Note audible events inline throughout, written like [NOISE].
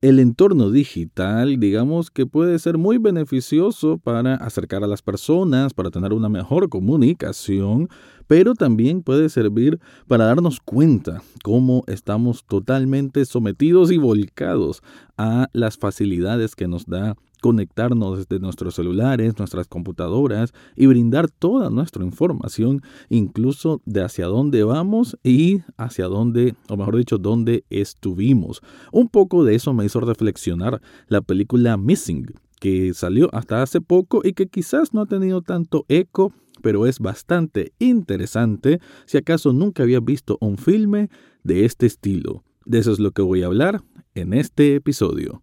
el entorno digital, digamos que puede ser muy beneficioso para acercar a las personas, para tener una mejor comunicación, pero también puede servir para darnos cuenta cómo estamos totalmente sometidos y volcados a las facilidades que nos da conectarnos desde nuestros celulares, nuestras computadoras y brindar toda nuestra información, incluso de hacia dónde vamos y hacia dónde, o mejor dicho, dónde estuvimos. Un poco de eso me hizo reflexionar la película Missing, que salió hasta hace poco y que quizás no ha tenido tanto eco pero es bastante interesante si acaso nunca había visto un filme de este estilo. De eso es lo que voy a hablar en este episodio.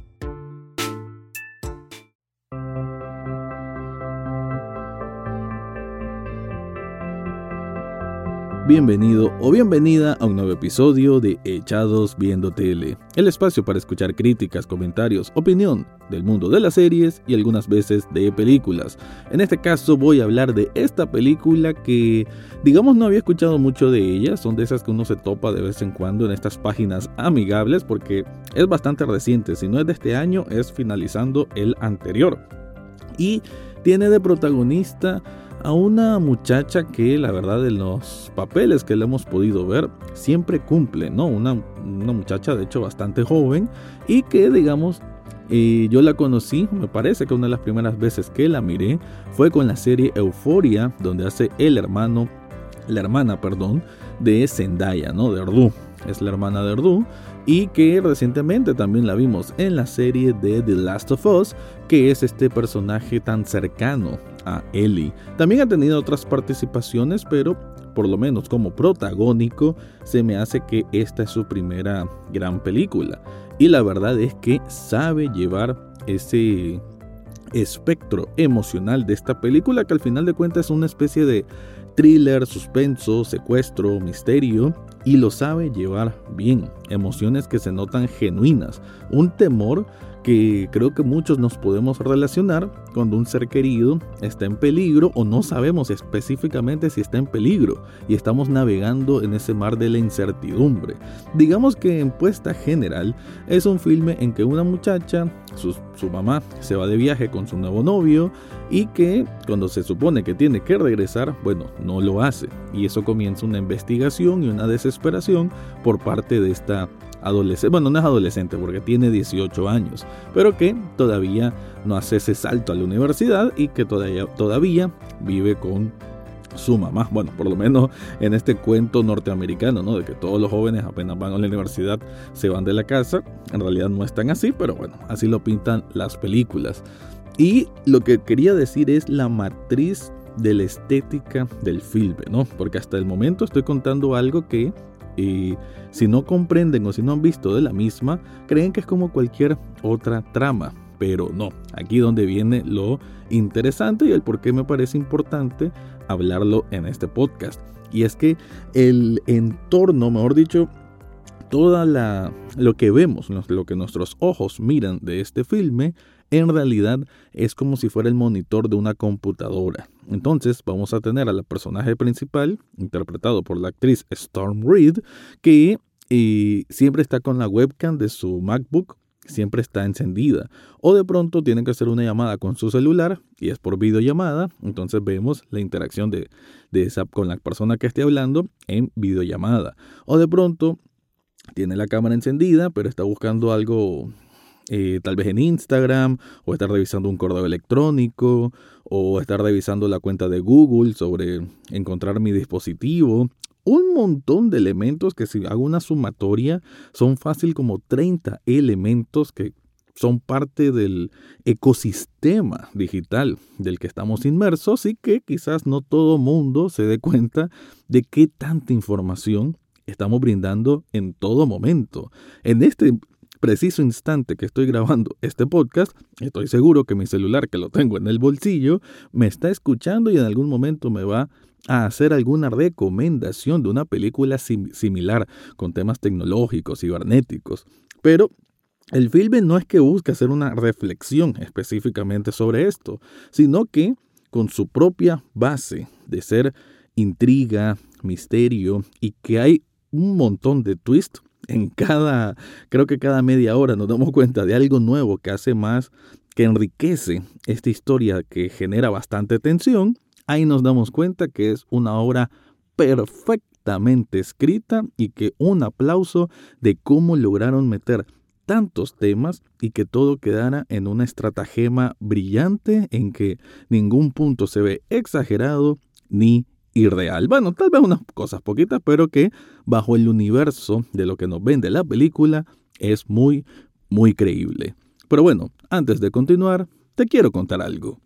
Bienvenido o bienvenida a un nuevo episodio de Echados Viendo Tele, el espacio para escuchar críticas, comentarios, opinión del mundo de las series y algunas veces de películas. En este caso voy a hablar de esta película que, digamos, no había escuchado mucho de ella, son de esas que uno se topa de vez en cuando en estas páginas amigables porque es bastante reciente, si no es de este año es finalizando el anterior. Y tiene de protagonista a una muchacha que la verdad en los papeles que le hemos podido ver siempre cumple, ¿no? Una, muchacha de hecho bastante joven y que digamos eh, yo la conocí, me parece que una de las primeras veces que la miré fue con la serie Euforia, donde hace el hermano, la hermana, perdón, de Zendaya, ¿no? De Erdu. Es la hermana de Erdu y que recientemente también la vimos en la serie de The Last of Us, que es este personaje tan cercano a Ellie. También ha tenido otras participaciones, pero por lo menos como protagónico, se me hace que esta es su primera gran película. Y la verdad es que sabe llevar ese espectro emocional de esta película, que al final de cuentas es una especie de thriller, suspenso, secuestro, misterio, y lo sabe llevar bien. Emociones que se notan genuinas, un temor que creo que muchos nos podemos relacionar cuando un ser querido está en peligro o no sabemos específicamente si está en peligro y estamos navegando en ese mar de la incertidumbre. Digamos que en puesta general es un filme en que una muchacha, su, su mamá, se va de viaje con su nuevo novio y que cuando se supone que tiene que regresar, bueno, no lo hace. Y eso comienza una investigación y una desesperación por parte de esta adolescente, bueno, no es adolescente porque tiene 18 años, pero que todavía no hace ese salto a la universidad y que todavía, todavía vive con su mamá. Bueno, por lo menos en este cuento norteamericano, ¿no? De que todos los jóvenes apenas van a la universidad se van de la casa. En realidad no es tan así, pero bueno, así lo pintan las películas. Y lo que quería decir es la matriz de la estética del filme, ¿no? Porque hasta el momento estoy contando algo que y si no comprenden o si no han visto de la misma, creen que es como cualquier otra trama. Pero no, aquí donde viene lo interesante y el por qué me parece importante hablarlo en este podcast. Y es que el entorno, mejor dicho, toda la lo que vemos, lo que nuestros ojos miran de este filme en realidad es como si fuera el monitor de una computadora. Entonces vamos a tener a la personaje principal, interpretado por la actriz Storm Reed, que eh, siempre está con la webcam de su MacBook siempre está encendida. O de pronto tienen que hacer una llamada con su celular y es por videollamada. Entonces vemos la interacción de, de esa con la persona que esté hablando en videollamada. O de pronto tiene la cámara encendida, pero está buscando algo eh, tal vez en Instagram, o estar revisando un correo electrónico, o estar revisando la cuenta de Google sobre encontrar mi dispositivo. Un montón de elementos que si hago una sumatoria son fácil como 30 elementos que son parte del ecosistema digital del que estamos inmersos y que quizás no todo mundo se dé cuenta de qué tanta información estamos brindando en todo momento. En este preciso instante que estoy grabando este podcast, estoy seguro que mi celular, que lo tengo en el bolsillo, me está escuchando y en algún momento me va a hacer alguna recomendación de una película similar con temas tecnológicos, cibernéticos. Pero el filme no es que busque hacer una reflexión específicamente sobre esto, sino que con su propia base de ser intriga, misterio y que hay un montón de twists en cada, creo que cada media hora nos damos cuenta de algo nuevo que hace más, que enriquece esta historia que genera bastante tensión, ahí nos damos cuenta que es una obra perfectamente escrita y que un aplauso de cómo lograron meter tantos temas y que todo quedara en una estratagema brillante en que ningún punto se ve exagerado ni irreal. Bueno, tal vez unas cosas poquitas, pero que bajo el universo de lo que nos vende la película es muy, muy creíble. Pero bueno, antes de continuar, te quiero contar algo.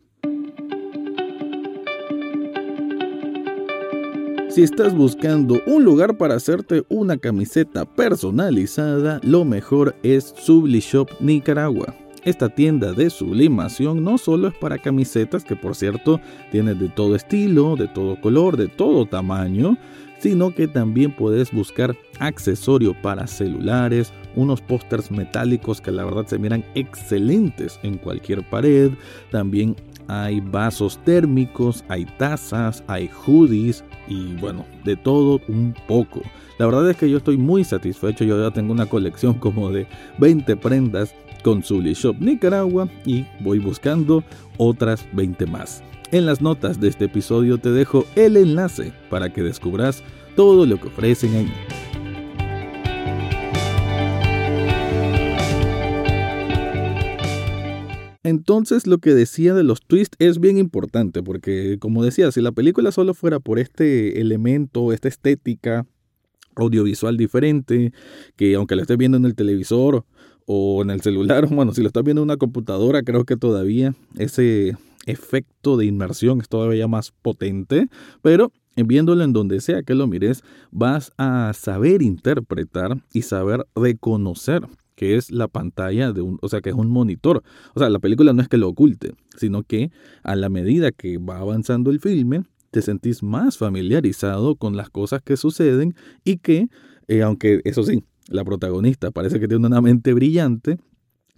Si estás buscando un lugar para hacerte una camiseta personalizada, lo mejor es Sublishop Nicaragua. Esta tienda de sublimación no solo es para camisetas, que por cierto tiene de todo estilo, de todo color, de todo tamaño, sino que también puedes buscar accesorios para celulares, unos pósters metálicos que la verdad se miran excelentes en cualquier pared, también hay vasos térmicos, hay tazas, hay hoodies y bueno, de todo un poco. La verdad es que yo estoy muy satisfecho, yo ya tengo una colección [LAUGHS] como de 20 prendas con Shop Nicaragua y voy buscando otras 20 más. En las notas de este episodio te dejo el enlace para que descubras todo lo que ofrecen ahí. Entonces lo que decía de los twists es bien importante porque como decía, si la película solo fuera por este elemento, esta estética audiovisual diferente, que aunque la estés viendo en el televisor o en el celular, [LAUGHS] bueno, si lo estás viendo en una computadora, creo que todavía ese efecto de inmersión es todavía más potente, pero viéndolo en donde sea que lo mires, vas a saber interpretar y saber reconocer que es la pantalla de un, o sea, que es un monitor. O sea, la película no es que lo oculte, sino que a la medida que va avanzando el filme, te sentís más familiarizado con las cosas que suceden y que, eh, aunque eso sí, la protagonista parece que tiene una mente brillante,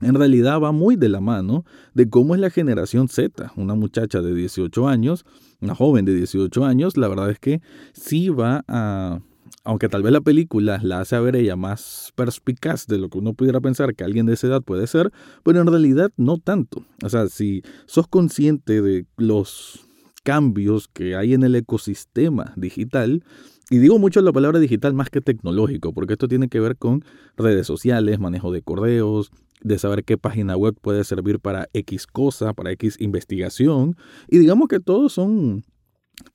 en realidad va muy de la mano de cómo es la generación Z, una muchacha de 18 años, una joven de 18 años, la verdad es que sí va a, aunque tal vez la película la hace ver ella más perspicaz de lo que uno pudiera pensar que alguien de esa edad puede ser, pero en realidad no tanto. O sea, si sos consciente de los cambios que hay en el ecosistema digital, y digo mucho la palabra digital más que tecnológico, porque esto tiene que ver con redes sociales, manejo de correos, de saber qué página web puede servir para X cosa, para X investigación. Y digamos que todos son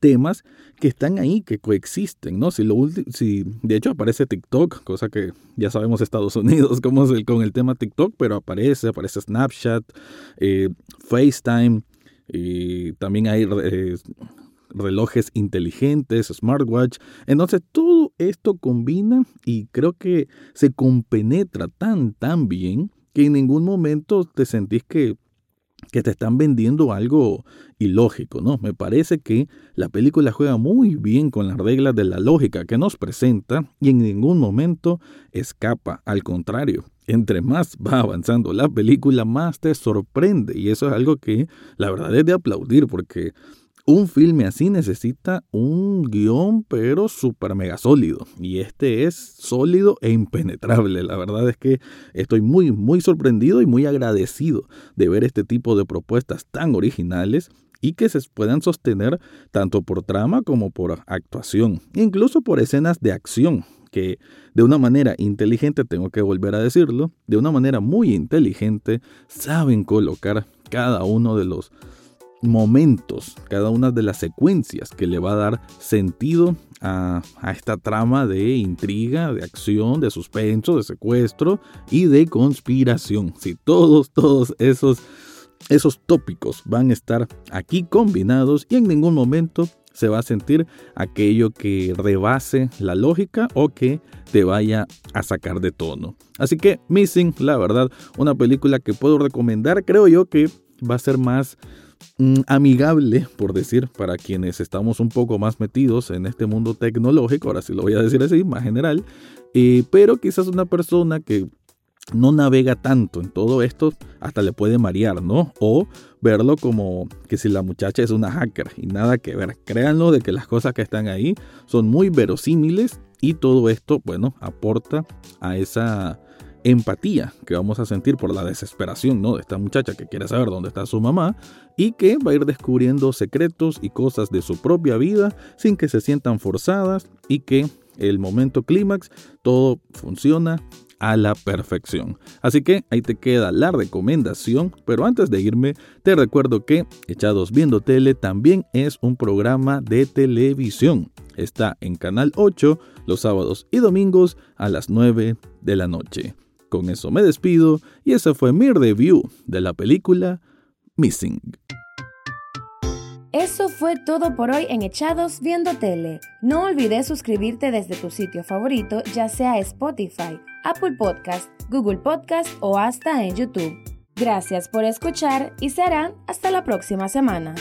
temas que están ahí, que coexisten, ¿no? Si, lo si de hecho aparece TikTok, cosa que ya sabemos Estados [LAUGHS] Unidos cómo es el, con el tema TikTok, pero aparece, aparece Snapchat, eh, FaceTime, y también hay eh, relojes inteligentes, smartwatch. Entonces todo esto combina y creo que se compenetra tan, tan bien que en ningún momento te sentís que, que te están vendiendo algo ilógico, ¿no? Me parece que la película juega muy bien con las reglas de la lógica que nos presenta y en ningún momento escapa, al contrario. Entre más [LAUGHS] va avanzando la película, más te sorprende. Y eso es algo que la verdad es de aplaudir porque un filme así necesita un guion, pero súper mega sólido. Y este es sólido e impenetrable. La verdad es que estoy muy, muy sorprendido y muy agradecido de ver este tipo de propuestas tan originales y que se puedan sostener tanto por trama como por actuación, incluso por escenas de acción, que de una manera inteligente, tengo que volver a decirlo, de una manera muy inteligente, saben colocar cada uno de los momentos, cada una de las secuencias que le va a dar sentido a, esta trama de intriga, de acción, de suspenso, de secuestro y de conspiración. Si todos, todos esos, esos tópicos van a estar aquí combinados y en ningún momento se va a sentir aquello que rebase la lógica o que te vaya a sacar de tono. Así que Missing, la verdad, una película que puedo recomendar, creo yo que va a ser más amigable, por decir, para quienes estamos un poco más metidos en este mundo tecnológico, ahora sí lo voy a decir así, más general, eh, pero quizás una persona que no navega tanto en todo esto, hasta le puede marear, ¿no? O verlo como que si la muchacha es una hacker y nada que ver. Créanlo de que las cosas que están ahí son muy verosímiles y todo esto, bueno, aporta a esa empatía que vamos a sentir por la desesperación, ¿no? De esta muchacha que quiere saber dónde está su mamá y que va a ir descubriendo secretos y cosas de su propia vida sin que se sientan forzadas y que el momento clímax todo funciona a la perfección. Así que ahí te queda la recomendación, pero antes de irme te recuerdo que Echados Viendo Tele también es un programa de televisión. Está en Canal 8 los sábados y domingos a las 9 de la noche. Con eso me despido y esa fue mi review de la película Missing. Eso fue todo por hoy en Echados Viendo Tele. No olvides suscribirte desde tu sitio favorito, ya sea Spotify, Apple Podcast, Google Podcast o hasta en YouTube. Gracias por escuchar y serán hasta la próxima semana.